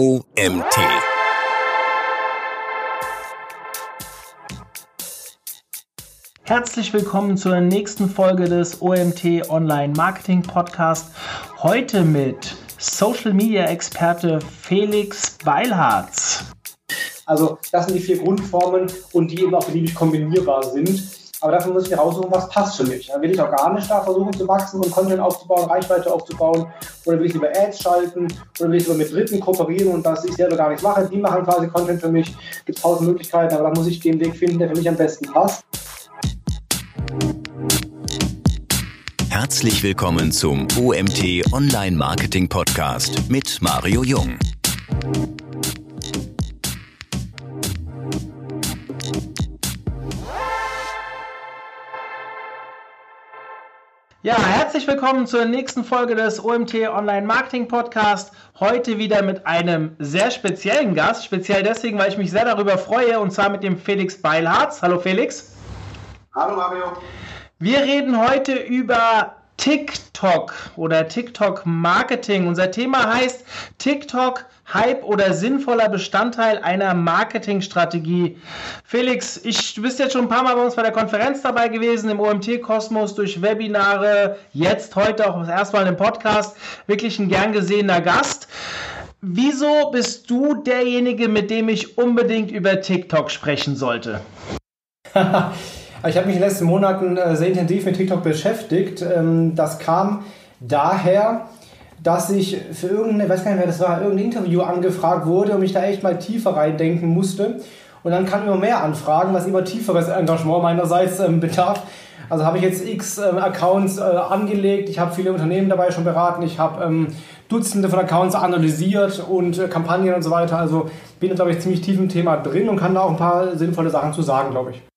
OMT. Herzlich willkommen zur nächsten Folge des OMT Online Marketing Podcast. Heute mit Social Media Experte Felix Beilharz. Also das sind die vier Grundformen und die eben auch beliebig kombinierbar sind. Aber dafür muss ich mir raussuchen, was passt für mich. Will ich organisch da versuchen zu wachsen und Content aufzubauen, Reichweite aufzubauen. Oder will ich lieber Ads schalten? Oder will ich lieber mit Dritten kooperieren und das ich selber gar nicht mache? Die machen quasi Content für mich. Gibt es tausend Möglichkeiten, aber da muss ich den Weg finden, der für mich am besten passt. Herzlich willkommen zum OMT Online Marketing Podcast mit Mario Jung. Ja, herzlich willkommen zur nächsten Folge des OMT Online Marketing Podcast. Heute wieder mit einem sehr speziellen Gast. Speziell deswegen, weil ich mich sehr darüber freue und zwar mit dem Felix Beilharz. Hallo Felix. Hallo Mario. Wir reden heute über TikTok oder TikTok Marketing. Unser Thema heißt TikTok Hype oder sinnvoller Bestandteil einer Marketingstrategie. Felix, ich, du bist jetzt schon ein paar Mal bei uns bei der Konferenz dabei gewesen, im OMT-Kosmos, durch Webinare, jetzt heute auch das erste Mal im Podcast. Wirklich ein gern gesehener Gast. Wieso bist du derjenige, mit dem ich unbedingt über TikTok sprechen sollte? ich habe mich in den letzten Monaten äh, sehr intensiv mit TikTok beschäftigt. Ähm, das kam daher, dass ich für irgendeine, weiß gar nicht mehr, das war irgendein Interview angefragt wurde und mich da echt mal tiefer reindenken musste. Und dann kamen immer mehr Anfragen, was immer tieferes Engagement meinerseits ähm, bedarf. Also habe ich jetzt x ähm, Accounts äh, angelegt, ich habe viele Unternehmen dabei schon beraten, ich habe Dutzende von Accounts analysiert und äh, Kampagnen und so weiter. Also bin glaube ich, ziemlich tief im Thema drin und kann da auch ein paar sinnvolle Sachen zu sagen, glaube ich.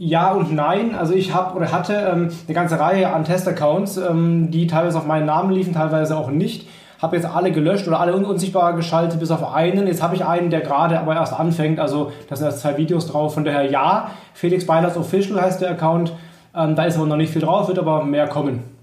Ja und nein. Also ich habe oder hatte ähm, eine ganze Reihe an Testaccounts, ähm, die teilweise auf meinen Namen liefen, teilweise auch nicht. Habe jetzt alle gelöscht oder alle un unsichtbar geschaltet, bis auf einen. Jetzt habe ich einen, der gerade aber erst anfängt. Also da sind erst zwei Videos drauf. Von daher ja, Felix Beilers Official heißt der Account. Ähm, da ist aber noch nicht viel drauf, wird aber mehr kommen.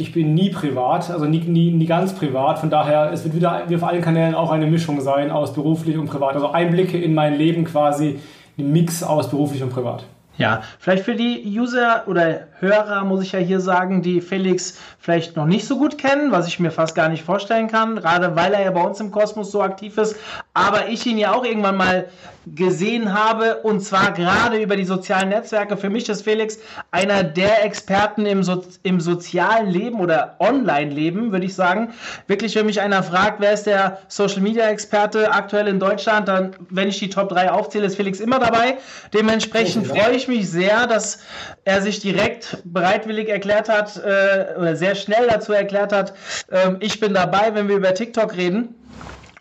Ich bin nie privat, also nie, nie, nie ganz privat. Von daher, es wird wieder wie auf allen Kanälen auch eine Mischung sein aus beruflich und privat. Also Einblicke in mein Leben quasi, ein Mix aus beruflich und privat. Ja, vielleicht für die User oder Hörer muss ich ja hier sagen, die Felix vielleicht noch nicht so gut kennen, was ich mir fast gar nicht vorstellen kann, gerade weil er ja bei uns im Kosmos so aktiv ist, aber ich ihn ja auch irgendwann mal gesehen habe und zwar gerade über die sozialen Netzwerke. Für mich ist Felix einer der Experten im, so im sozialen Leben oder Online-Leben, würde ich sagen. Wirklich, wenn mich einer fragt, wer ist der Social-Media-Experte aktuell in Deutschland, dann, wenn ich die Top 3 aufzähle, ist Felix immer dabei. Dementsprechend freue ich mich sehr, dass er sich direkt bereitwillig erklärt hat äh, oder sehr schnell dazu erklärt hat, äh, ich bin dabei, wenn wir über TikTok reden.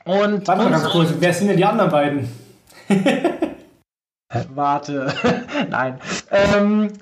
Und Warte mal ganz kurz, wer sind denn die anderen beiden? Warte, nein. Ähm,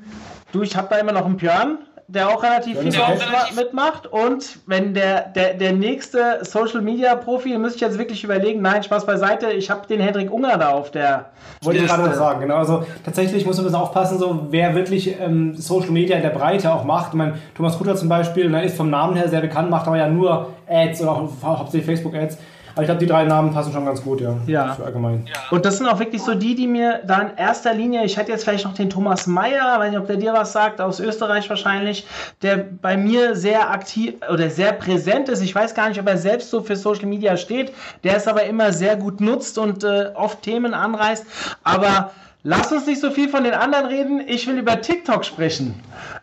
du, ich habe da immer noch einen Björn, der auch relativ viel relativ mitmacht. Und wenn der, der, der nächste Social Media Profi, müsste ich jetzt wirklich überlegen, nein, Spaß beiseite, ich habe den Hendrik Unger da auf der. Wollte ich gerade noch sagen, genau. Also tatsächlich muss man ein bisschen aufpassen, so wer wirklich ähm, Social Media in der Breite auch macht. Ich meine, Thomas Kutter zum Beispiel, der ist vom Namen her sehr bekannt, macht aber ja nur Ads oder auch hauptsächlich Facebook-Ads. Aber ich glaube, die drei Namen passen schon ganz gut, ja. Ja. Für allgemein. Ja. Und das sind auch wirklich so die, die mir da in erster Linie, ich hätte jetzt vielleicht noch den Thomas Meyer, weiß nicht, ob der dir was sagt, aus Österreich wahrscheinlich, der bei mir sehr aktiv oder sehr präsent ist. Ich weiß gar nicht, ob er selbst so für Social Media steht. Der es aber immer sehr gut nutzt und äh, oft Themen anreißt. Aber Lass uns nicht so viel von den anderen reden. Ich will über TikTok sprechen.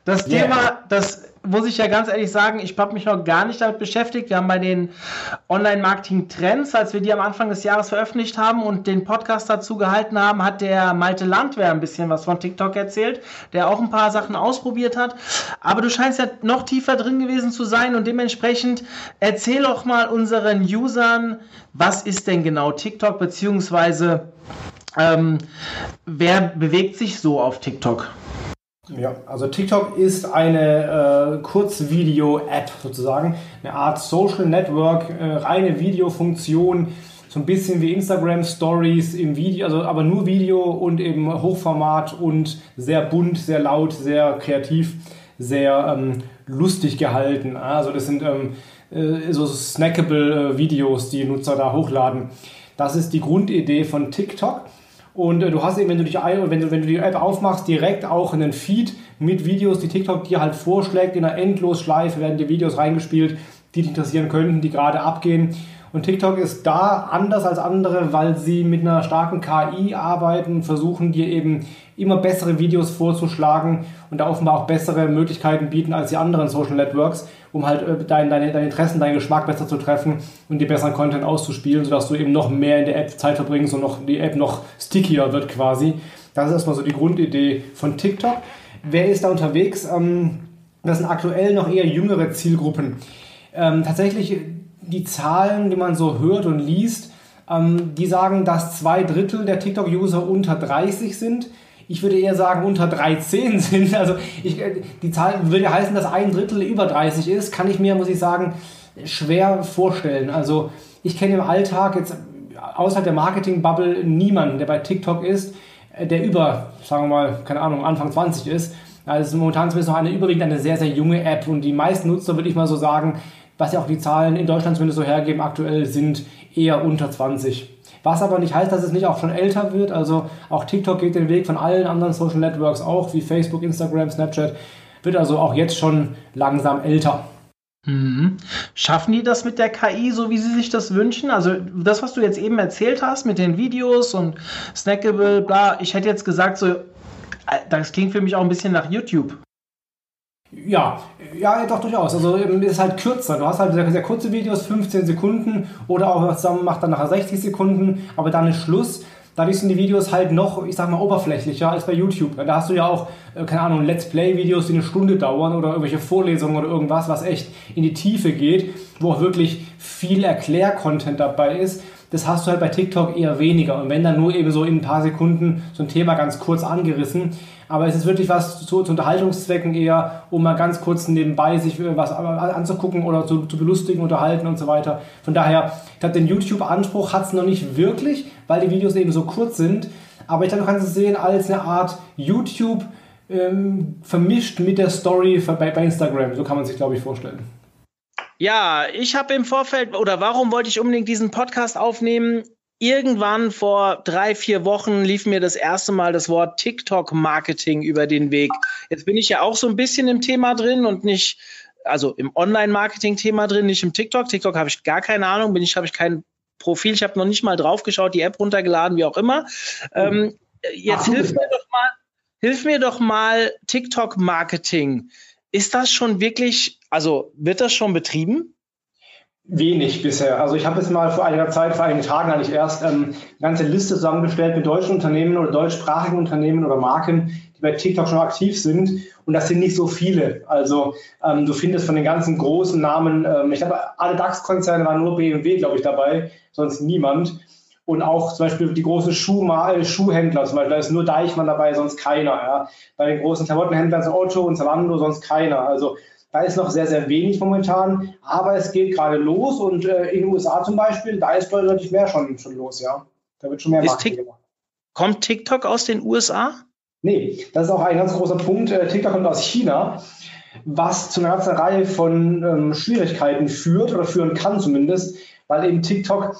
Das yeah. Thema, das muss ich ja ganz ehrlich sagen, ich habe mich noch gar nicht damit beschäftigt. Wir haben bei den Online-Marketing-Trends, als wir die am Anfang des Jahres veröffentlicht haben und den Podcast dazu gehalten haben, hat der Malte Landwehr ein bisschen was von TikTok erzählt, der auch ein paar Sachen ausprobiert hat. Aber du scheinst ja noch tiefer drin gewesen zu sein und dementsprechend erzähl doch mal unseren Usern, was ist denn genau TikTok, beziehungsweise ähm, wer bewegt sich so auf TikTok? Ja, also TikTok ist eine äh, Kurzvideo-App sozusagen, eine Art Social Network, äh, reine Videofunktion, so ein bisschen wie Instagram Stories im Video, also aber nur Video und eben Hochformat und sehr bunt, sehr laut, sehr kreativ. sehr ähm, lustig gehalten. Also das sind ähm, äh, so snackable äh, Videos, die Nutzer da hochladen. Das ist die Grundidee von TikTok. Und äh, du hast eben, wenn du, dich, wenn, du, wenn du die App aufmachst, direkt auch einen Feed mit Videos, die TikTok dir halt vorschlägt. In einer Endlosschleife werden die Videos reingespielt, die dich interessieren könnten, die gerade abgehen. Und TikTok ist da anders als andere, weil sie mit einer starken KI arbeiten, versuchen dir eben immer bessere Videos vorzuschlagen und da offenbar auch bessere Möglichkeiten bieten als die anderen Social Networks, um halt äh, dein, deine, deine Interessen, deinen Geschmack besser zu treffen und dir besseren Content auszuspielen, sodass du eben noch mehr in der App Zeit verbringst und noch, die App noch stickier wird quasi. Das ist erstmal so die Grundidee von TikTok. Wer ist da unterwegs? Ähm, das sind aktuell noch eher jüngere Zielgruppen. Ähm, tatsächlich die Zahlen, die man so hört und liest, ähm, die sagen, dass zwei Drittel der TikTok-User unter 30 sind. Ich würde eher sagen, unter 13 sind. Also ich, äh, die Zahl würde heißen, dass ein Drittel über 30 ist. Kann ich mir, muss ich sagen, schwer vorstellen. Also ich kenne im Alltag jetzt außerhalb der Marketing-Bubble niemanden, der bei TikTok ist, äh, der über, sagen wir mal, keine Ahnung, Anfang 20 ist. Also momentan zumindest noch eine überwiegend eine sehr, sehr junge App und die meisten Nutzer, würde ich mal so sagen, was ja auch die Zahlen in Deutschland zumindest so hergeben, aktuell sind eher unter 20. Was aber nicht heißt, dass es nicht auch schon älter wird. Also auch TikTok geht den Weg von allen anderen Social Networks auch, wie Facebook, Instagram, Snapchat, wird also auch jetzt schon langsam älter. Mhm. Schaffen die das mit der KI, so wie sie sich das wünschen? Also das, was du jetzt eben erzählt hast mit den Videos und Snackable, bla, ich hätte jetzt gesagt, so, äh, das klingt für mich auch ein bisschen nach YouTube. Ja, ja, doch durchaus. Also es ist halt kürzer. Du hast halt sehr, sehr kurze Videos, 15 Sekunden oder auch zusammen macht dann nachher 60 Sekunden, aber dann ist Schluss. Dadurch sind die Videos halt noch, ich sag mal, oberflächlicher als bei YouTube. Da hast du ja auch, äh, keine Ahnung, Let's Play-Videos, die eine Stunde dauern oder irgendwelche Vorlesungen oder irgendwas, was echt in die Tiefe geht, wo auch wirklich viel Erklär-Content dabei ist. Das hast du halt bei TikTok eher weniger. Und wenn dann nur eben so in ein paar Sekunden so ein Thema ganz kurz angerissen. Aber es ist wirklich was zu, zu Unterhaltungszwecken eher, um mal ganz kurz nebenbei sich was anzugucken oder zu, zu belustigen, unterhalten und so weiter. Von daher, ich glaube, den YouTube-Anspruch hat es noch nicht wirklich, weil die Videos eben so kurz sind. Aber ich glaube, du kannst es sehen als eine Art YouTube ähm, vermischt mit der Story bei, bei Instagram. So kann man sich, glaube ich, vorstellen. Ja, ich habe im Vorfeld, oder warum wollte ich unbedingt diesen Podcast aufnehmen? Irgendwann vor drei, vier Wochen lief mir das erste Mal das Wort TikTok-Marketing über den Weg. Jetzt bin ich ja auch so ein bisschen im Thema drin und nicht, also im Online-Marketing-Thema drin, nicht im TikTok. TikTok habe ich gar keine Ahnung, bin ich, habe ich kein Profil, ich habe noch nicht mal drauf geschaut, die App runtergeladen, wie auch immer. Ähm, jetzt hilf mir doch mal, hilf mir doch mal TikTok-Marketing. Ist das schon wirklich, also wird das schon betrieben? Wenig bisher. Also ich habe jetzt mal vor einiger Zeit, vor einigen Tagen eigentlich erst ähm, eine ganze Liste zusammengestellt mit deutschen Unternehmen oder deutschsprachigen Unternehmen oder Marken, die bei TikTok schon aktiv sind. Und das sind nicht so viele. Also ähm, du findest von den ganzen großen Namen, ähm, ich glaube, alle DAX-Konzerne waren nur BMW, glaube ich, dabei, sonst niemand. Und auch zum Beispiel die großen Schuh Schuhhändler, zum Beispiel, da ist nur Deichmann dabei, sonst keiner. Ja. Bei den großen Klamottenhändlern sind Otto und Zalando, sonst keiner. Also da ist noch sehr, sehr wenig momentan, aber es geht gerade los und äh, in den USA zum Beispiel, da ist deutlich mehr schon, schon los, ja. Da wird schon mehr Marketing gemacht. Kommt TikTok aus den USA? Nee, das ist auch ein ganz großer Punkt. Äh, TikTok kommt aus China, was zu einer ganzen Reihe von ähm, Schwierigkeiten führt oder führen kann zumindest, weil eben TikTok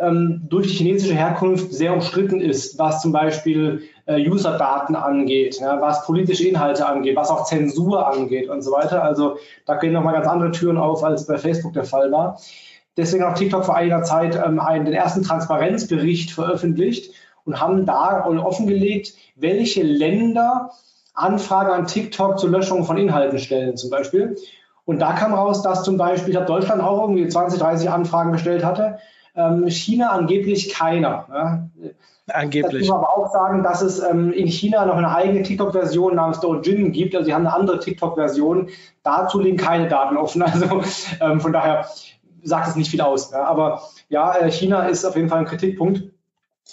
ähm, durch die chinesische Herkunft sehr umstritten ist, was zum Beispiel äh, User-Daten angeht, ja, was politische Inhalte angeht, was auch Zensur angeht und so weiter. Also da gehen nochmal ganz andere Türen auf, als bei Facebook der Fall war. Deswegen hat TikTok vor einiger Zeit ähm, einen, den ersten Transparenzbericht veröffentlicht und haben da offengelegt, welche Länder Anfragen an TikTok zur Löschung von Inhalten stellen zum Beispiel. Und da kam raus, dass zum Beispiel, ich Deutschland auch irgendwie 20, 30 Anfragen gestellt hatte China angeblich keiner. Ja. Angeblich. Ich muss aber auch sagen, dass es ähm, in China noch eine eigene TikTok-Version namens Doujin gibt. Also sie haben eine andere TikTok-Version. Dazu liegen keine Daten offen. Also ähm, von daher sagt es nicht viel aus. Ja. Aber ja, äh, China ist auf jeden Fall ein Kritikpunkt.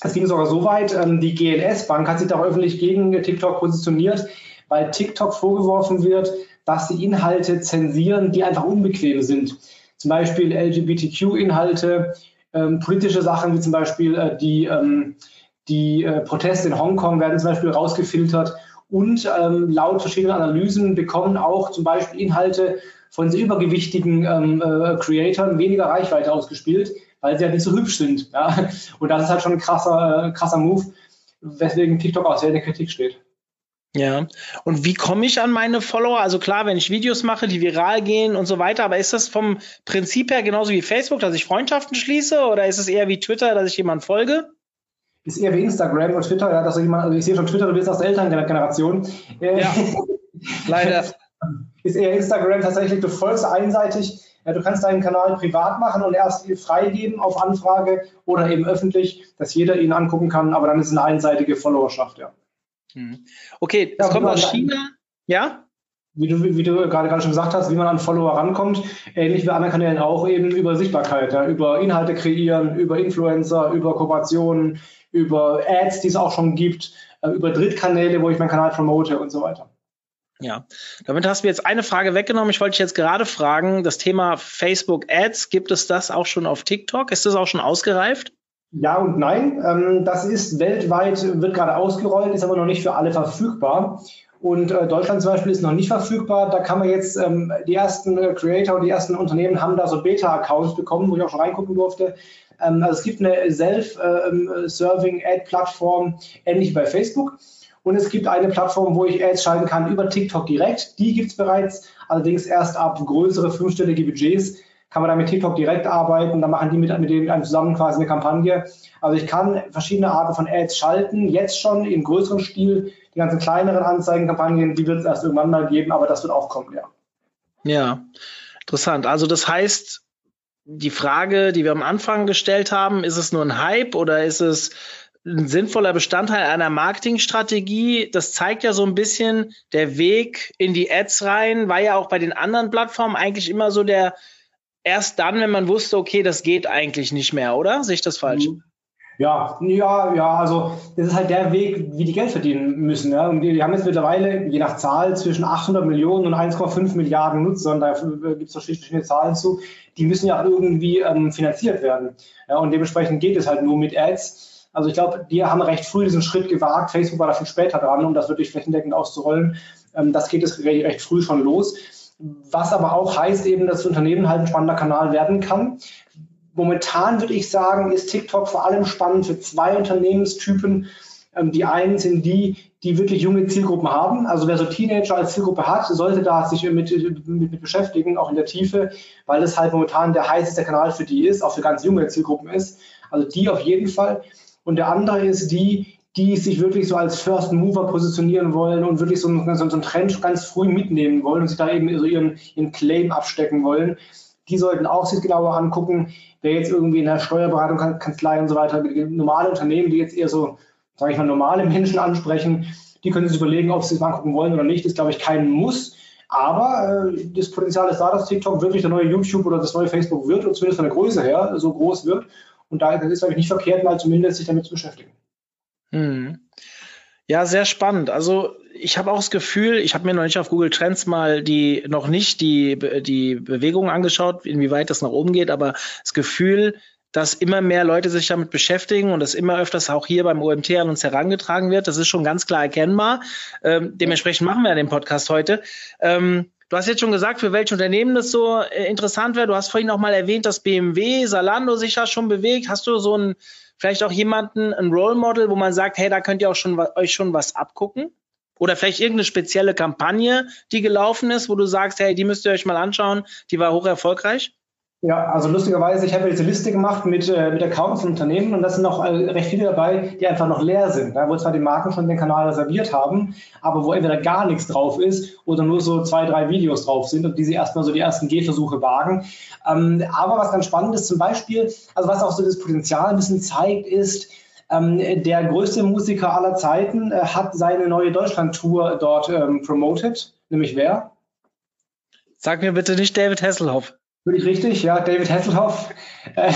Es ging sogar so weit, ähm, die GLS-Bank hat sich da öffentlich gegen TikTok positioniert, weil TikTok vorgeworfen wird, dass sie Inhalte zensieren, die einfach unbequem sind. Zum Beispiel LGBTQ-Inhalte ähm, politische Sachen wie zum Beispiel äh, die, ähm, die äh, Proteste in Hongkong werden zum Beispiel rausgefiltert, und ähm, laut verschiedenen Analysen bekommen auch zum Beispiel Inhalte von sehr übergewichtigen ähm, äh, Creatoren weniger Reichweite ausgespielt, weil sie halt nicht so hübsch sind. Ja? Und das ist halt schon ein krasser, äh, krasser Move, weswegen TikTok auch sehr in der Kritik steht. Ja. Und wie komme ich an meine Follower? Also klar, wenn ich Videos mache, die viral gehen und so weiter, aber ist das vom Prinzip her genauso wie Facebook, dass ich Freundschaften schließe oder ist es eher wie Twitter, dass ich jemand folge? Ist eher wie Instagram und Twitter, ja, dass jemand, also ich sehe schon Twitter, du bist aus der Elterngeneration. Äh, ja. Leider. Ist eher Instagram tatsächlich, du folgst einseitig. Ja, du kannst deinen Kanal privat machen und erst freigeben auf Anfrage oder eben öffentlich, dass jeder ihn angucken kann, aber dann ist es eine einseitige Followerschaft, ja. Hm. Okay, das ja, kommt aus China. Ja? Wie du, wie du gerade, gerade schon gesagt hast, wie man an Follower rankommt, ähnlich wie anderen Kanälen auch eben über Sichtbarkeit, ja, über Inhalte kreieren, über Influencer, über Kooperationen, über Ads, die es auch schon gibt, äh, über Drittkanäle, wo ich meinen Kanal promote und so weiter. Ja, damit hast du jetzt eine Frage weggenommen. Ich wollte dich jetzt gerade fragen, das Thema Facebook Ads, gibt es das auch schon auf TikTok? Ist das auch schon ausgereift? Ja und nein. Ähm, das ist weltweit, wird gerade ausgerollt, ist aber noch nicht für alle verfügbar. Und äh, Deutschland zum Beispiel ist noch nicht verfügbar. Da kann man jetzt, ähm, die ersten äh, Creator und die ersten Unternehmen haben da so Beta-Accounts bekommen, wo ich auch schon reingucken durfte. Ähm, also es gibt eine Self-Serving-Ad-Plattform, ähnlich wie bei Facebook. Und es gibt eine Plattform, wo ich Ads schalten kann über TikTok direkt. Die gibt es bereits, allerdings erst ab größere fünfstellige Budgets kann man da mit TikTok direkt arbeiten. Da machen die mit, mit denen zusammen quasi eine Kampagne. Also ich kann verschiedene Arten von Ads schalten, jetzt schon im größeren Stil. Die ganzen kleineren Anzeigenkampagnen, die wird es erst irgendwann mal geben, aber das wird auch kommen, ja. Ja, interessant. Also das heißt, die Frage, die wir am Anfang gestellt haben, ist es nur ein Hype oder ist es ein sinnvoller Bestandteil einer Marketingstrategie. Das zeigt ja so ein bisschen der Weg in die Ads rein, war ja auch bei den anderen Plattformen eigentlich immer so der, erst dann, wenn man wusste, okay, das geht eigentlich nicht mehr, oder? Sehe ich das falsch? Mhm. Ja, ja, ja, also das ist halt der Weg, wie die Geld verdienen müssen. Ja. Und die, haben jetzt mittlerweile, je nach Zahl, zwischen 800 Millionen und 1,5 Milliarden Nutzern, da gibt es verschiedene Zahlen zu, die müssen ja irgendwie ähm, finanziert werden. Ja, und dementsprechend geht es halt nur mit Ads. Also ich glaube, die haben recht früh diesen Schritt gewagt. Facebook war da viel später dran, um das wirklich flächendeckend auszurollen. Ähm, das geht es recht, recht früh schon los was aber auch heißt eben, dass das Unternehmen halt ein spannender Kanal werden kann. Momentan würde ich sagen, ist TikTok vor allem spannend für zwei Unternehmenstypen. Ähm, die einen sind die, die wirklich junge Zielgruppen haben. Also wer so Teenager als Zielgruppe hat, sollte da sich mit, mit, mit beschäftigen, auch in der Tiefe, weil das halt momentan der heißeste Kanal für die ist, auch für ganz junge Zielgruppen ist. Also die auf jeden Fall. Und der andere ist die, die sich wirklich so als First Mover positionieren wollen und wirklich so einen, so einen Trend ganz früh mitnehmen wollen und sich da eben so ihren, ihren Claim abstecken wollen. Die sollten auch sich genauer angucken, wer jetzt irgendwie in der Steuerberatung, Kanzlei und so weiter, normale Unternehmen, die jetzt eher so, sage ich mal, normale Menschen ansprechen, die können sich überlegen, ob sie es angucken wollen oder nicht. Das ist, glaube ich, kein Muss. Aber äh, das Potenzial ist da, dass TikTok wirklich der neue YouTube oder das neue Facebook wird und zumindest von der Größe her so groß wird. Und da ist es, glaube ich, nicht verkehrt, mal zumindest sich damit zu beschäftigen. Hm. Ja, sehr spannend. Also ich habe auch das Gefühl, ich habe mir noch nicht auf Google Trends mal die noch nicht die die Bewegung angeschaut, inwieweit das nach oben geht, aber das Gefühl, dass immer mehr Leute sich damit beschäftigen und das immer öfters auch hier beim OMT an uns herangetragen wird, das ist schon ganz klar erkennbar. Ähm, dementsprechend machen wir den Podcast heute. Ähm, Du hast jetzt schon gesagt, für welche Unternehmen das so äh, interessant wäre. Du hast vorhin auch mal erwähnt, dass BMW, Salando sich ja schon bewegt. Hast du so ein vielleicht auch jemanden, ein Role Model, wo man sagt, hey, da könnt ihr auch schon euch schon was abgucken? Oder vielleicht irgendeine spezielle Kampagne, die gelaufen ist, wo du sagst, hey, die müsst ihr euch mal anschauen, die war hoch erfolgreich? Ja, also lustigerweise, ich habe diese Liste gemacht mit, äh, mit Accounts von Unternehmen und da sind noch äh, recht viele dabei, die einfach noch leer sind, ja, wo zwar die Marken schon den Kanal reserviert haben, aber wo entweder gar nichts drauf ist oder nur so zwei, drei Videos drauf sind und die sie erstmal so die ersten Gehversuche wagen. Ähm, aber was ganz spannend ist zum Beispiel, also was auch so das Potenzial ein bisschen zeigt, ist, ähm, der größte Musiker aller Zeiten äh, hat seine neue Deutschland-Tour dort ähm, promoted, nämlich wer? Sag mir bitte nicht David Hasselhoff. Völlig richtig, ja. David Hasselhoff, äh,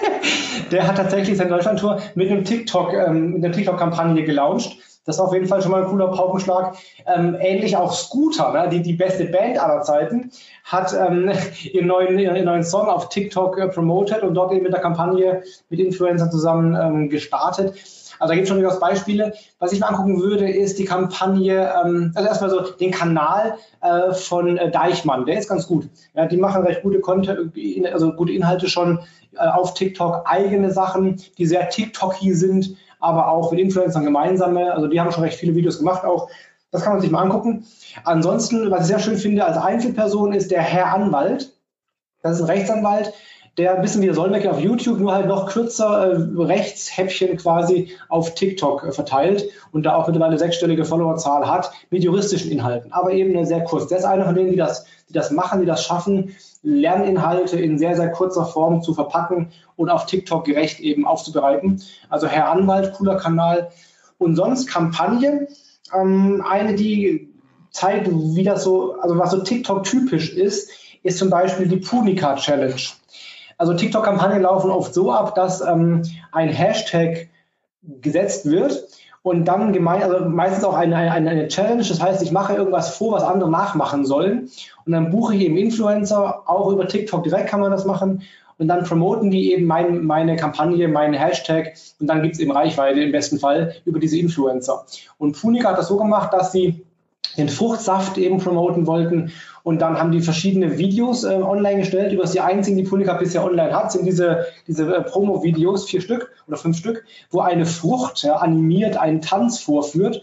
der hat tatsächlich seine Deutschlandtour mit einem TikTok, ähm, mit einer TikTok-Kampagne gelauncht. Das war auf jeden Fall schon mal ein cooler Paukenschlag. Ähm, ähnlich auch Scooter, ne, die, die beste Band aller Zeiten, hat ähm, ihren, neuen, ihren neuen Song auf TikTok äh, promoted und dort eben mit der Kampagne mit Influencern zusammen ähm, gestartet. Also da gibt es schon durchaus Beispiele. Was ich mir angucken würde, ist die Kampagne, ähm, also erstmal so den Kanal äh, von äh, Deichmann, der ist ganz gut. Ja, die machen recht gute Content, also gute Inhalte schon äh, auf TikTok, eigene Sachen, die sehr TikToky sind, aber auch mit Influencern gemeinsame. Also die haben schon recht viele Videos gemacht auch. Das kann man sich mal angucken. Ansonsten, was ich sehr schön finde als Einzelperson, ist der Herr Anwalt. Das ist ein Rechtsanwalt, der ein bisschen wie der Solmecke auf YouTube, nur halt noch kürzer äh, Rechtshäppchen quasi auf TikTok äh, verteilt und da auch mittlerweile sechsstellige Followerzahl hat mit juristischen Inhalten, aber eben sehr kurz. Der ist einer von denen, die das, die das machen, die das schaffen, Lerninhalte in sehr, sehr kurzer Form zu verpacken und auf TikTok gerecht eben aufzubereiten. Also Herr Anwalt, cooler Kanal. Und sonst Kampagne, ähm, eine, die zeigt, wie das so, also was so TikTok typisch ist, ist zum Beispiel die Punica Challenge. Also TikTok-Kampagnen laufen oft so ab, dass ähm, ein Hashtag gesetzt wird und dann gemein, also meistens auch eine, eine, eine, Challenge. Das heißt, ich mache irgendwas vor, was andere nachmachen sollen. Und dann buche ich eben Influencer, auch über TikTok direkt kann man das machen. Und dann promoten die eben mein, meine Kampagne, meinen Hashtag und dann gibt es eben Reichweite im besten Fall über diese Influencer. Und Punica hat das so gemacht, dass sie den Fruchtsaft eben promoten wollten. Und dann haben die verschiedene Videos äh, online gestellt. Über die einzigen, die Punica bisher online hat, sind diese, diese äh, Promo-Videos, vier Stück oder fünf Stück, wo eine Frucht ja, animiert einen Tanz vorführt.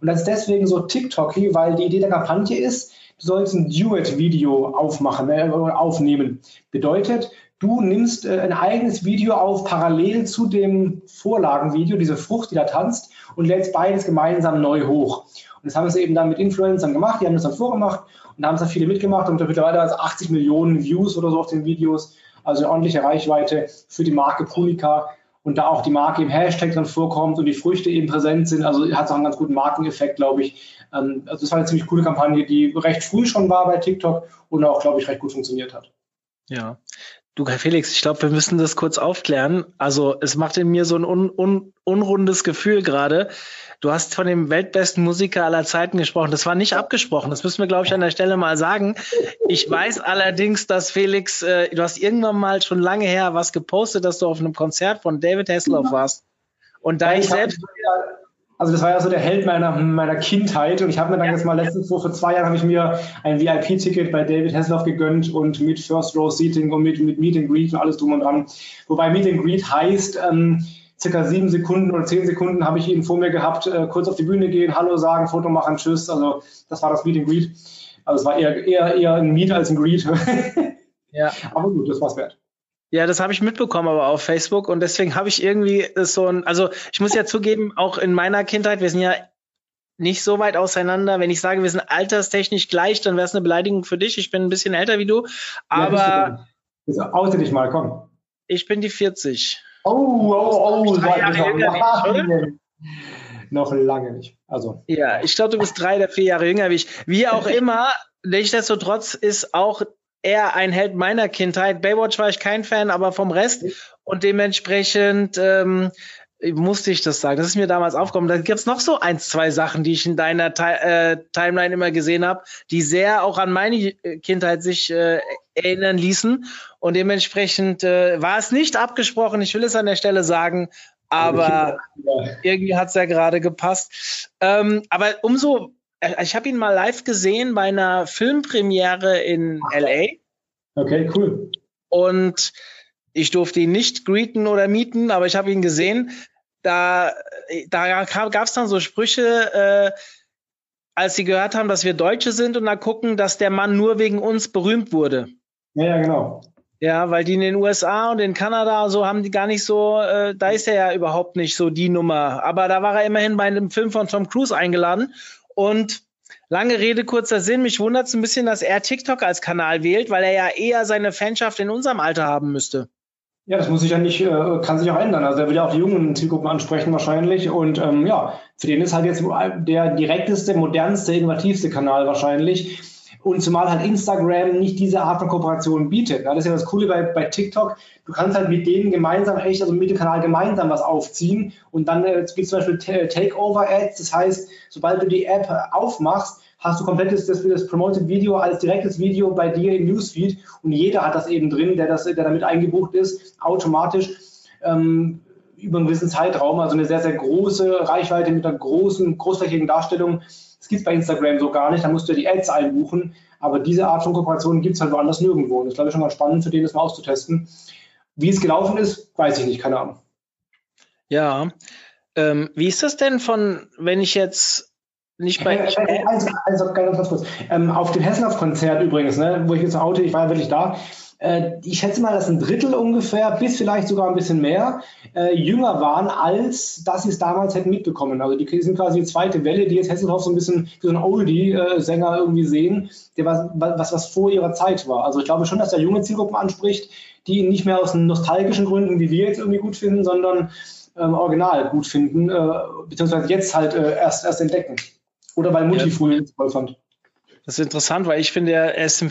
Und das ist deswegen so TikToky, weil die Idee der Kampagne ist, du sollst ein Duet-Video aufmachen, äh, aufnehmen. Bedeutet, du nimmst äh, ein eigenes Video auf, parallel zu dem Vorlagenvideo, diese Frucht, die da tanzt, und lädst beides gemeinsam neu hoch. Und das haben sie eben dann mit Influencern gemacht, die haben das dann vorgemacht und da haben es dann viele mitgemacht und mittlerweile also 80 Millionen Views oder so auf den Videos, also eine ordentliche Reichweite für die Marke Punica und da auch die Marke im Hashtag dann vorkommt und die Früchte eben präsent sind, also hat es auch einen ganz guten Markeneffekt, glaube ich. Ähm, also das war eine ziemlich coole Kampagne, die recht früh schon war bei TikTok und auch, glaube ich, recht gut funktioniert hat. Ja, Du, Herr Felix, ich glaube, wir müssen das kurz aufklären. Also es macht in mir so ein un, un, unrundes Gefühl gerade. Du hast von dem weltbesten Musiker aller Zeiten gesprochen. Das war nicht abgesprochen. Das müssen wir, glaube ich, an der Stelle mal sagen. Ich weiß allerdings, dass Felix, äh, du hast irgendwann mal schon lange her was gepostet, dass du auf einem Konzert von David Hasselhoff warst. Und da ja, ich selbst also das war ja so der Held meiner, meiner Kindheit und ich habe mir dann ja. jetzt mal letztens so vor zwei Jahren habe ich mir ein VIP-Ticket bei David Hasselhoff gegönnt und mit First Row Seating und mit, mit Meet and Greet und alles drum und dran. Wobei Meet and Greet heißt, ähm, circa sieben Sekunden oder zehn Sekunden habe ich ihn vor mir gehabt, äh, kurz auf die Bühne gehen, Hallo sagen, Foto machen, Tschüss. Also das war das Meet and Greet. Also es war eher, eher, eher ein Meet als ein Greet. ja. Aber gut, das war's wert. Ja, das habe ich mitbekommen, aber auf Facebook und deswegen habe ich irgendwie so ein, also ich muss ja zugeben, auch in meiner Kindheit, wir sind ja nicht so weit auseinander. Wenn ich sage, wir sind alterstechnisch gleich, dann wäre es eine Beleidigung für dich. Ich bin ein bisschen älter wie du, aber. Ja, oute dich mal, komm. Ich bin die 40. Oh, oh, oh, drei Jahre jünger nicht, Noch lange nicht. Also. Ja, ich glaube, du bist drei oder vier Jahre jünger wie ich. Wie auch immer, nichtsdestotrotz ist auch eher ein Held meiner Kindheit. Baywatch war ich kein Fan, aber vom Rest und dementsprechend ähm, musste ich das sagen. Das ist mir damals aufgekommen. Da gibt's noch so ein, zwei Sachen, die ich in deiner äh, Timeline immer gesehen habe, die sehr auch an meine äh, Kindheit sich äh, erinnern ließen. Und dementsprechend äh, war es nicht abgesprochen. Ich will es an der Stelle sagen, aber irgendwie hat's ja gerade gepasst. Ähm, aber umso ich habe ihn mal live gesehen bei einer Filmpremiere in LA. Okay, cool. Und ich durfte ihn nicht greeten oder mieten, aber ich habe ihn gesehen. Da, da gab es dann so Sprüche, äh, als sie gehört haben, dass wir Deutsche sind und da gucken, dass der Mann nur wegen uns berühmt wurde. Ja, ja, genau. Ja, weil die in den USA und in Kanada so haben die gar nicht so, äh, da ist er ja überhaupt nicht so die Nummer. Aber da war er immerhin bei einem Film von Tom Cruise eingeladen und lange Rede, kurzer Sinn, mich wundert es ein bisschen, dass er TikTok als Kanal wählt, weil er ja eher seine Fanschaft in unserem Alter haben müsste. Ja, das muss sich ja nicht, äh, kann sich auch ändern. Also er will ja auch die jungen Zielgruppen ansprechen wahrscheinlich. Und ähm, ja, für den ist halt jetzt der direkteste, modernste, innovativste Kanal wahrscheinlich. Und zumal halt Instagram nicht diese Art von Kooperation bietet. Das ist ja das Coole bei, bei TikTok. Du kannst halt mit denen gemeinsam echt, also mit dem Kanal gemeinsam was aufziehen. Und dann äh, gibt es zum Beispiel Takeover-Ads. Das heißt, sobald du die App aufmachst, hast du komplettes das, das Promoted Video als direktes Video bei dir im Newsfeed und jeder hat das eben drin, der, das, der damit eingebucht ist, automatisch. Ähm, über einen gewissen Zeitraum, also eine sehr, sehr große Reichweite mit einer großen, großflächigen Darstellung. Das gibt es bei Instagram so gar nicht, da musst du die Ads einbuchen. Aber diese Art von Kooperation gibt es halt woanders nirgendwo. Und das ist, glaube ich, schon mal spannend für den, das mal auszutesten. Wie es gelaufen ist, weiß ich nicht, keine Ahnung. Ja. Ähm, wie ist das denn von, wenn ich jetzt nicht bei. Äh, äh, also, also, ganz kurz. Ähm, auf dem Hessenhoff-Konzert übrigens, ne, wo ich jetzt Auto, ich war ja wirklich da, ich schätze mal, dass ein Drittel ungefähr, bis vielleicht sogar ein bisschen mehr, äh, jünger waren, als dass sie es damals hätten mitbekommen. Also die sind quasi die zweite Welle, die jetzt Hesselhoff so ein bisschen wie so ein Oldie-Sänger irgendwie sehen, der was, was, was vor ihrer Zeit war. Also ich glaube schon, dass er junge Zielgruppen anspricht, die ihn nicht mehr aus nostalgischen Gründen, wie wir jetzt irgendwie gut finden, sondern ähm, original gut finden, äh, beziehungsweise jetzt halt äh, erst, erst entdecken. Oder weil Mutti ja. früher toll fand. Das ist interessant, weil ich finde, er ist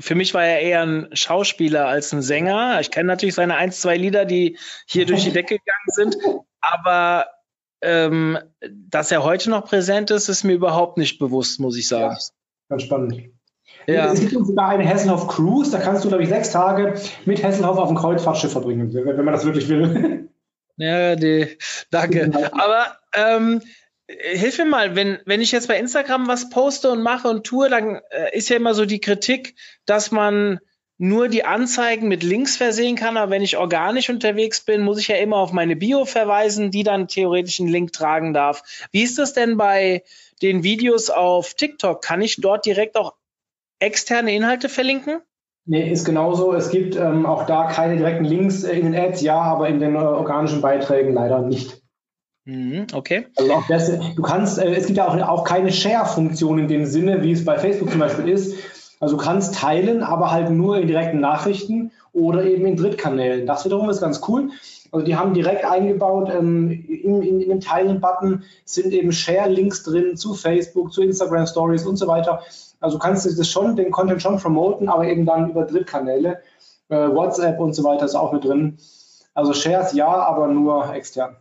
für mich war er eher ein Schauspieler als ein Sänger. Ich kenne natürlich seine ein, zwei Lieder, die hier durch die Decke gegangen sind, aber ähm, dass er heute noch präsent ist, ist mir überhaupt nicht bewusst, muss ich sagen. Ja, ganz spannend. Ja. Es gibt sogar eine Hesselhoff Cruise, da kannst du, glaube ich, sechs Tage mit Hesselhoff auf dem Kreuzfahrtschiff verbringen, wenn, man das wirklich will. Ja, die, danke. Aber ähm, hilf mir mal, wenn, wenn ich jetzt bei Instagram was poste und mache und tue, dann äh, ist ja immer so die Kritik, dass man nur die Anzeigen mit Links versehen kann, aber wenn ich organisch unterwegs bin, muss ich ja immer auf meine Bio verweisen, die dann theoretisch einen Link tragen darf. Wie ist das denn bei den Videos auf TikTok? Kann ich dort direkt auch externe Inhalte verlinken? Nee, ist genauso. Es gibt ähm, auch da keine direkten Links in den Ads, ja, aber in den äh, organischen Beiträgen leider nicht. Mhm, okay. Also auch das, du kannst, äh, es gibt ja auch, auch keine Share-Funktion in dem Sinne, wie es bei Facebook zum Beispiel ist. Also du kannst teilen, aber halt nur in direkten Nachrichten oder eben in Drittkanälen. Das wiederum ist ganz cool. Also die haben direkt eingebaut, ähm, in, in, in dem Teilen-Button sind eben Share-Links drin zu Facebook, zu Instagram Stories und so weiter. Also du kannst das schon, den Content schon promoten, aber eben dann über Drittkanäle. Äh, WhatsApp und so weiter ist auch mit drin. Also Shares ja, aber nur extern.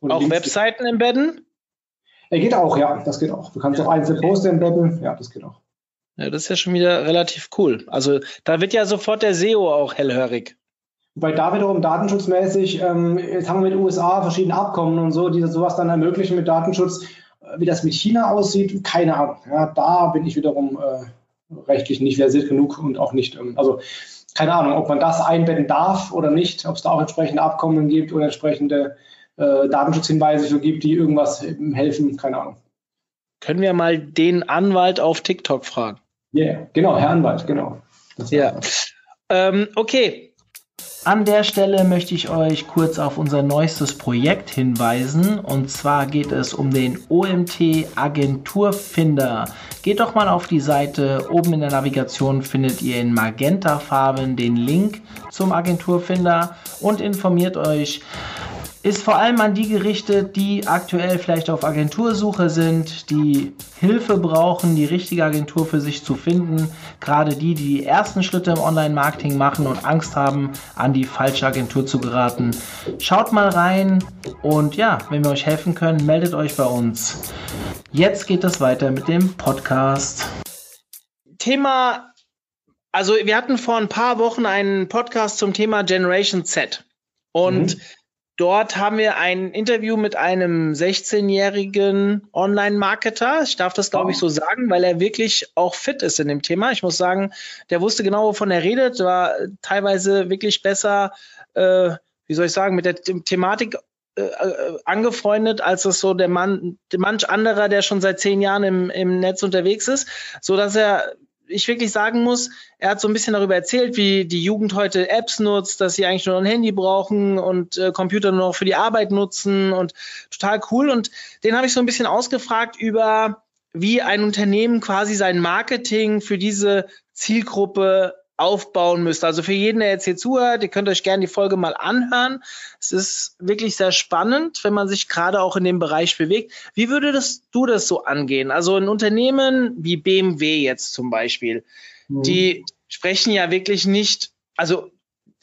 Und auch Webseiten embedden? Er geht auch, ja, das geht auch. Du kannst ja. auch einzelne Posts embedden, ja, das geht auch. Ja, das ist ja schon wieder relativ cool. Also da wird ja sofort der SEO auch hellhörig. Wobei da wiederum datenschutzmäßig, ähm, jetzt haben wir mit den USA verschiedene Abkommen und so, die sowas dann ermöglichen mit Datenschutz. Wie das mit China aussieht, keine Ahnung. Ja, da bin ich wiederum äh, rechtlich nicht versiert genug und auch nicht, ähm, also keine Ahnung, ob man das einbetten darf oder nicht, ob es da auch entsprechende Abkommen gibt oder entsprechende äh, Datenschutzhinweise für gibt, die irgendwas helfen, keine Ahnung. Können wir mal den Anwalt auf TikTok fragen? Ja, yeah, genau, Herr Anwalt, genau. ja. Ähm, okay, an der Stelle möchte ich euch kurz auf unser neuestes Projekt hinweisen. Und zwar geht es um den OMT Agenturfinder. Geht doch mal auf die Seite. Oben in der Navigation findet ihr in Magentafarben den Link zum Agenturfinder und informiert euch ist vor allem an die gerichtet, die aktuell vielleicht auf Agentursuche sind, die Hilfe brauchen, die richtige Agentur für sich zu finden. Gerade die, die die ersten Schritte im Online-Marketing machen und Angst haben, an die falsche Agentur zu geraten. Schaut mal rein und ja, wenn wir euch helfen können, meldet euch bei uns. Jetzt geht es weiter mit dem Podcast. Thema, also wir hatten vor ein paar Wochen einen Podcast zum Thema Generation Z. Und mhm Dort haben wir ein Interview mit einem 16-jährigen Online-Marketer. Ich darf das, glaube ich, so sagen, weil er wirklich auch fit ist in dem Thema. Ich muss sagen, der wusste genau, wovon er redet, war teilweise wirklich besser, äh, wie soll ich sagen, mit der Thematik äh, äh, angefreundet, als es so der Mann, manch anderer, der schon seit zehn Jahren im, im Netz unterwegs ist, so dass er ich wirklich sagen muss, er hat so ein bisschen darüber erzählt, wie die Jugend heute Apps nutzt, dass sie eigentlich nur ein Handy brauchen und äh, Computer nur noch für die Arbeit nutzen und total cool. Und den habe ich so ein bisschen ausgefragt über, wie ein Unternehmen quasi sein Marketing für diese Zielgruppe aufbauen müsst. Also für jeden, der jetzt hier zuhört, ihr könnt euch gerne die Folge mal anhören. Es ist wirklich sehr spannend, wenn man sich gerade auch in dem Bereich bewegt. Wie würdest du das so angehen? Also ein Unternehmen wie BMW jetzt zum Beispiel, mhm. die sprechen ja wirklich nicht, also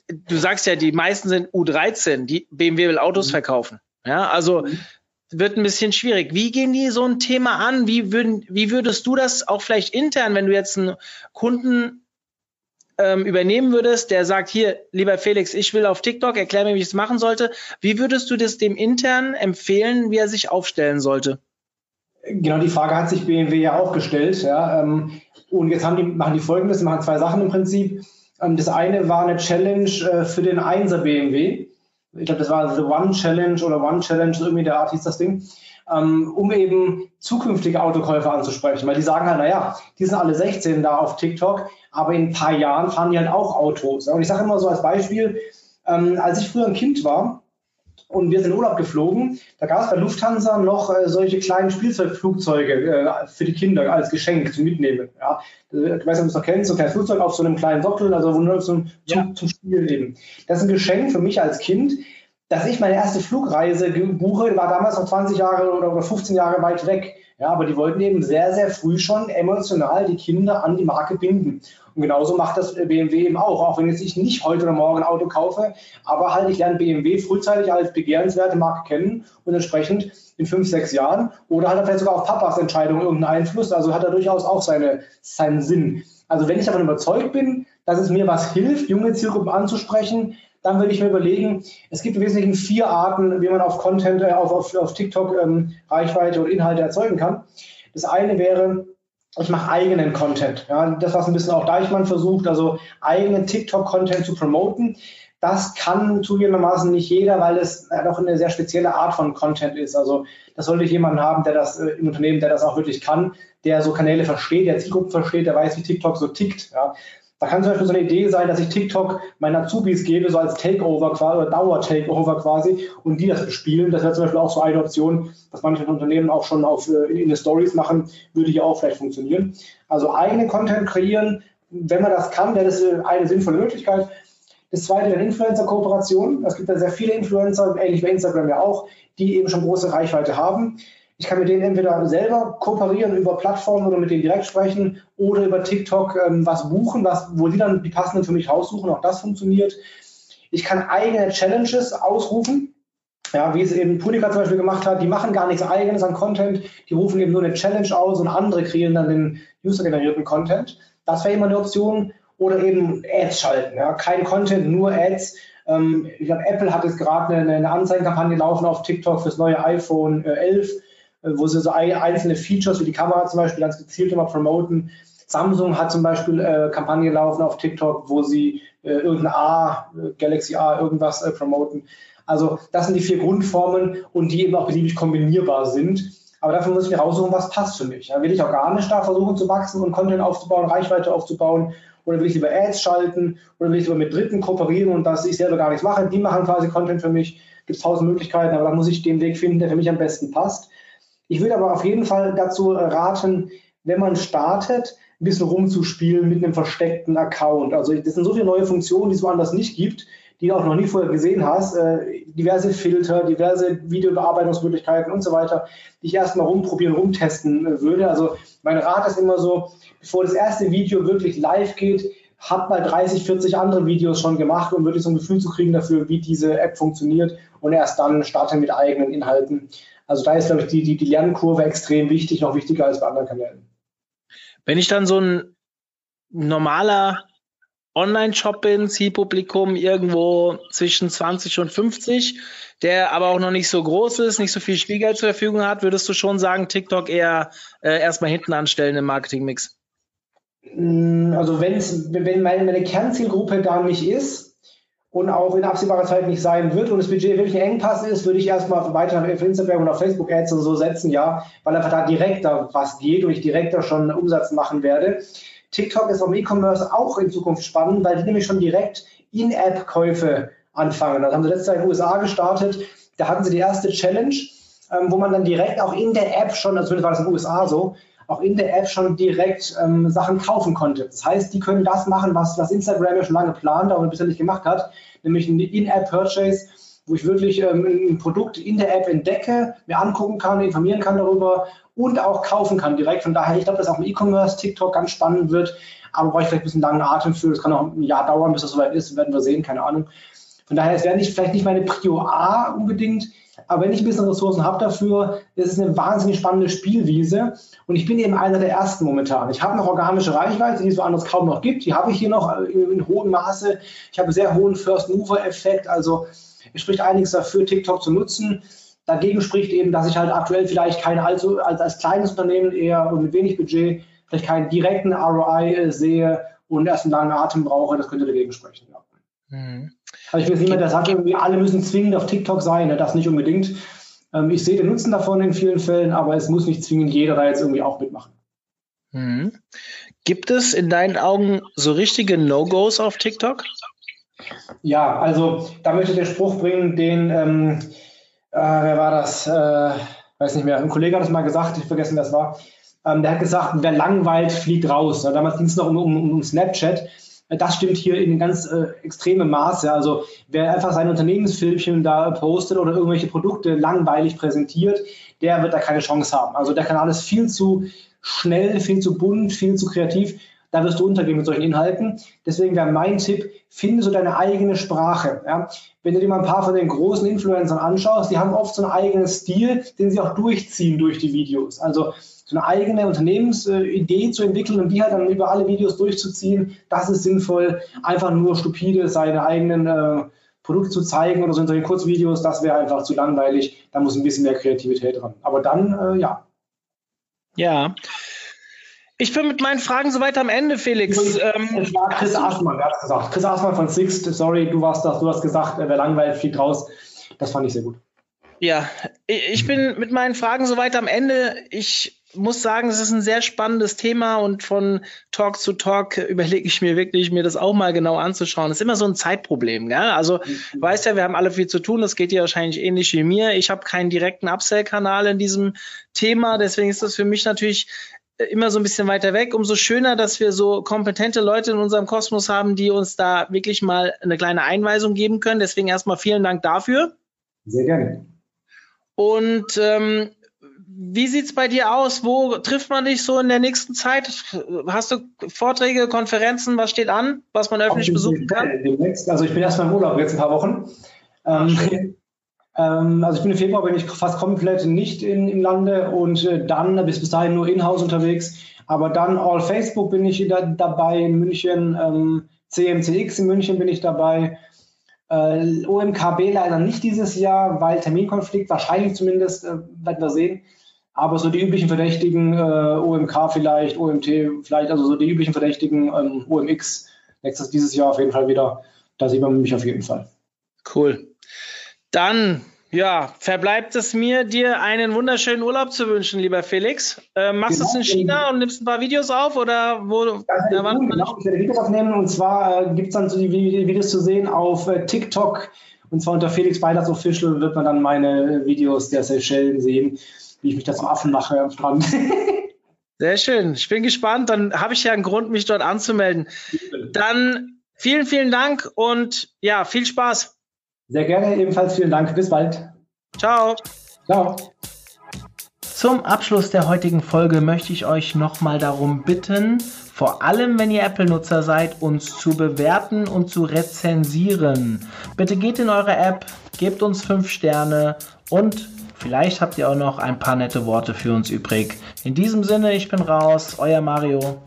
du sagst ja, die meisten sind U13, die BMW will Autos mhm. verkaufen. Ja, also mhm. wird ein bisschen schwierig. Wie gehen die so ein Thema an? Wie, würden, wie würdest du das auch vielleicht intern, wenn du jetzt einen Kunden ähm, übernehmen würdest, der sagt, hier, lieber Felix, ich will auf TikTok, erklär mir, wie ich es machen sollte. Wie würdest du das dem intern empfehlen, wie er sich aufstellen sollte? Genau die Frage hat sich BMW ja auch gestellt. Ja, ähm, und jetzt die, machen die folgendes, machen zwei Sachen im Prinzip. Ähm, das eine war eine Challenge äh, für den 1er BMW. Ich glaube, das war The One Challenge oder One Challenge, irgendwie der Art hieß das Ding ähm, um eben zukünftige Autokäufer anzusprechen. Weil die sagen halt, naja, die sind alle 16 da auf TikTok, aber in ein paar Jahren fahren die halt auch Autos. Und ich sage immer so als Beispiel, ähm, als ich früher ein Kind war, und wir sind in Urlaub geflogen. Da gab es bei Lufthansa noch äh, solche kleinen Spielzeugflugzeuge äh, für die Kinder als Geschenk zum Mitnehmen. Ja. Ich weiß nicht, ob du es noch kennst, so ein kleines Flugzeug auf so einem kleinen Sockel, also nur zum, ja. zum, zum Spielen eben. Das ist ein Geschenk für mich als Kind, dass ich meine erste Flugreise buche, war damals noch 20 Jahre oder 15 Jahre weit weg. Ja, aber die wollten eben sehr, sehr früh schon emotional die Kinder an die Marke binden. Und genauso macht das BMW eben auch. Auch wenn jetzt ich nicht heute oder morgen ein Auto kaufe, aber halt ich lerne BMW frühzeitig als begehrenswerte Marke kennen und entsprechend in fünf, sechs Jahren oder hat er vielleicht sogar auf Papas Entscheidung irgendeinen Einfluss. Also hat er durchaus auch seine, seinen Sinn. Also wenn ich davon überzeugt bin, dass es mir was hilft, junge Zielgruppen anzusprechen, dann würde ich mir überlegen, es gibt im Wesentlichen vier Arten, wie man auf Content, äh, auf, auf, auf TikTok ähm, Reichweite und Inhalte erzeugen kann. Das eine wäre, ich mache eigenen Content. Ja, das, was ein bisschen auch Deichmann versucht, also eigenen TikTok-Content zu promoten. Das kann zugegebenermaßen nicht jeder, weil es doch eine sehr spezielle Art von Content ist. Also das sollte ich jemanden haben, der das äh, im Unternehmen, der das auch wirklich kann, der so Kanäle versteht, der Zielgruppen versteht, der weiß, wie TikTok so tickt. Ja. Da kann zum Beispiel so eine Idee sein, dass ich TikTok meinen Azubis gebe, so als Takeover quasi oder Dauer-Takeover quasi und die das bespielen. Das wäre zum Beispiel auch so eine Option, was manche Unternehmen auch schon auf, äh, in, in den Stories machen, würde hier auch vielleicht funktionieren. Also eigene Content kreieren, wenn man das kann, wäre das äh, eine sinnvolle Möglichkeit. Das zweite wäre Influencer-Kooperation. Es gibt ja sehr viele Influencer, ähnlich wie Instagram ja auch, die eben schon große Reichweite haben. Ich kann mit denen entweder selber kooperieren über Plattformen oder mit denen direkt sprechen oder über TikTok ähm, was buchen, was, wo die dann die passenden für mich raussuchen. Auch das funktioniert. Ich kann eigene Challenges ausrufen. Ja, wie es eben Punika zum Beispiel gemacht hat, die machen gar nichts eigenes an Content, die rufen eben nur eine Challenge aus und andere kreieren dann den user-generierten Content. Das wäre immer eine Option. Oder eben Ads schalten. Ja. Kein Content, nur Ads. Ähm, ich glaube, Apple hat jetzt gerade eine, eine Anzeigenkampagne laufen auf TikTok fürs neue iPhone äh, 11 äh, wo sie so einzelne Features wie die Kamera zum Beispiel ganz gezielt immer promoten. Samsung hat zum Beispiel äh, Kampagne laufen auf TikTok, wo sie äh, irgendein A, äh, Galaxy A, irgendwas äh, promoten. Also das sind die vier Grundformen und die eben auch beliebig kombinierbar sind. Aber dafür muss ich mir raussuchen, was passt für mich. Ja, will ich organisch da versuchen zu wachsen und Content aufzubauen, Reichweite aufzubauen? Oder will ich lieber Ads schalten? Oder will ich lieber mit Dritten kooperieren und dass ich selber gar nichts mache? Die machen quasi Content für mich. Gibt es tausend Möglichkeiten, aber da muss ich den Weg finden, der für mich am besten passt. Ich würde aber auf jeden Fall dazu raten, wenn man startet, ein bisschen rumzuspielen mit einem versteckten Account. Also das sind so viele neue Funktionen, die es woanders nicht gibt, die du auch noch nie vorher gesehen hast. Äh, diverse Filter, diverse Videobearbeitungsmöglichkeiten und so weiter, die ich erstmal rumprobieren, rumtesten äh, würde. Also mein Rat ist immer so, bevor das erste Video wirklich live geht, hat mal 30, 40 andere Videos schon gemacht, um wirklich so ein Gefühl zu kriegen dafür, wie diese App funktioniert und erst dann starte mit eigenen Inhalten. Also da ist, glaube ich, die, die, die Lernkurve extrem wichtig, noch wichtiger als bei anderen Kanälen. Wenn ich dann so ein normaler Online-Shop bin, Zielpublikum irgendwo zwischen 20 und 50, der aber auch noch nicht so groß ist, nicht so viel Spielgeld zur Verfügung hat, würdest du schon sagen, TikTok eher äh, erstmal hinten anstellen im Marketingmix? Mm, also wenn's, wenn meine, meine Kernzielgruppe da nicht ist, und auch in absehbarer Zeit nicht sein wird und das Budget wirklich ein Engpass ist, würde ich erstmal weiter auf Instagram und auf Facebook Ads und so setzen, ja, weil einfach da direkter was geht und ich direkter schon Umsatz machen werde. TikTok ist vom E-Commerce auch in Zukunft spannend, weil die nämlich schon direkt In-App-Käufe anfangen. Das haben sie letztes Jahr in den USA gestartet. Da hatten sie die erste Challenge, ähm, wo man dann direkt auch in der App schon, also war das in den USA so, auch in der App schon direkt ähm, Sachen kaufen konnte. Das heißt, die können das machen, was, was Instagram ja schon lange plant, aber bisher nicht gemacht hat, nämlich ein In-App-Purchase, wo ich wirklich ähm, ein Produkt in der App entdecke, mir angucken kann, informieren kann darüber und auch kaufen kann direkt. Von daher, ich glaube, dass auch im E-Commerce TikTok ganz spannend wird, aber brauche ich vielleicht ein bisschen langen Atem für. Das kann auch ein Jahr dauern, bis das soweit ist, werden wir sehen, keine Ahnung. Von daher, es wäre nicht, vielleicht nicht meine Prio A unbedingt, Aber wenn ich ein bisschen Ressourcen habe dafür, ist es eine wahnsinnig spannende Spielwiese. Und ich bin eben einer der ersten momentan. Ich habe noch organische Reichweite, die es woanders kaum noch gibt. Die habe ich hier noch in, in hohem Maße. Ich habe einen sehr hohen First-Mover-Effekt. Also es spricht einiges dafür, TikTok zu nutzen. Dagegen spricht eben, dass ich halt aktuell vielleicht kein allzu, als, als kleines Unternehmen eher mit wenig Budget vielleicht keinen direkten ROI äh, sehe und erst einen langen Atem brauche. Das könnte dagegen sprechen. Ja. Mhm. Also ich bin niemand, der sagt, irgendwie alle müssen zwingend auf TikTok sein, ne? das nicht unbedingt. Ähm, ich sehe den Nutzen davon in vielen Fällen, aber es muss nicht zwingend jeder da jetzt irgendwie auch mitmachen. Mhm. Gibt es in deinen Augen so richtige No-Gos auf TikTok? Ja, also da möchte ich den Spruch bringen, den, ähm, äh, wer war das? Äh, weiß nicht mehr, ein Kollege hat das mal gesagt, ich vergessen, wer es war. Ähm, der hat gesagt, wer langweilt, fliegt raus. Ja, damals ging es noch um, um, um Snapchat. Das stimmt hier in ganz äh, extremem Maße. Also wer einfach sein Unternehmensfilmchen da postet oder irgendwelche Produkte langweilig präsentiert, der wird da keine Chance haben. Also der Kanal ist viel zu schnell, viel zu bunt, viel zu kreativ. Da wirst du untergehen mit solchen Inhalten. Deswegen wäre mein Tipp, finde so deine eigene Sprache. Ja? Wenn du dir mal ein paar von den großen Influencern anschaust, die haben oft so einen eigenen Stil, den sie auch durchziehen durch die Videos. Also so eine eigene Unternehmensidee zu entwickeln und die halt dann über alle Videos durchzuziehen, das ist sinnvoll. Einfach nur stupide seine eigenen äh, Produkte zu zeigen oder so in solchen Kurzvideos, das wäre einfach zu langweilig. Da muss ein bisschen mehr Kreativität dran. Aber dann, äh, ja. Ja. Ich bin mit meinen Fragen soweit am Ende, Felix. Ähm, es war Chris Aßmann, wer hat gesagt? Chris Aßmann von Sixt, sorry, du warst das, du hast gesagt, wer langweilt, fliegt raus. Das fand ich sehr gut. Ja, ich bin mit meinen Fragen soweit am Ende. Ich muss sagen, es ist ein sehr spannendes Thema und von Talk zu Talk überlege ich mir wirklich, mir das auch mal genau anzuschauen. Das ist immer so ein Zeitproblem. Gell? Also, mhm. weißt ja, wir haben alle viel zu tun. Das geht dir wahrscheinlich ähnlich wie mir. Ich habe keinen direkten Upsell-Kanal in diesem Thema. Deswegen ist das für mich natürlich äh, immer so ein bisschen weiter weg. Umso schöner, dass wir so kompetente Leute in unserem Kosmos haben, die uns da wirklich mal eine kleine Einweisung geben können. Deswegen erstmal vielen Dank dafür. Sehr gerne. Und ähm, wie sieht's bei dir aus? Wo trifft man dich so in der nächsten Zeit? Hast du Vorträge, Konferenzen? Was steht an, was man öffentlich besuchen kann? Demnächst, also ich bin erstmal im Urlaub jetzt ein paar Wochen. Ähm, ähm, also ich bin im Februar bin ich fast komplett nicht in, im Lande und äh, dann bis bis dahin nur in-house unterwegs. Aber dann All Facebook bin ich da, dabei in München, ähm, CMCX in München bin ich dabei. Äh, OMKB leider nicht dieses Jahr, weil Terminkonflikt, wahrscheinlich zumindest, äh, werden wir sehen. Aber so die üblichen Verdächtigen, äh, OMK vielleicht, OMT vielleicht, also so die üblichen Verdächtigen, ähm, OMX, nächstes dieses Jahr auf jeden Fall wieder. Da sieht man mich auf jeden Fall. Cool. Dann, ja, verbleibt es mir, dir einen wunderschönen Urlaub zu wünschen, lieber Felix. Äh, machst genau. du es in China und nimmst ein paar Videos auf oder wo? Ja, ja, wann, genau. Ich werde Videos aufnehmen und zwar äh, gibt es dann so die Videos zu sehen auf äh, TikTok und zwar unter Felix Beilers Official wird man dann meine Videos der Seychellen sehen wie ich mich da zum Affen mache am Strand. Sehr schön. Ich bin gespannt. Dann habe ich ja einen Grund, mich dort anzumelden. Dann vielen, vielen Dank und ja, viel Spaß. Sehr gerne, ebenfalls vielen Dank. Bis bald. Ciao. Ciao. Zum Abschluss der heutigen Folge möchte ich euch nochmal darum bitten, vor allem wenn ihr Apple-Nutzer seid, uns zu bewerten und zu rezensieren. Bitte geht in eure App, gebt uns 5 Sterne und Vielleicht habt ihr auch noch ein paar nette Worte für uns übrig. In diesem Sinne, ich bin raus, euer Mario.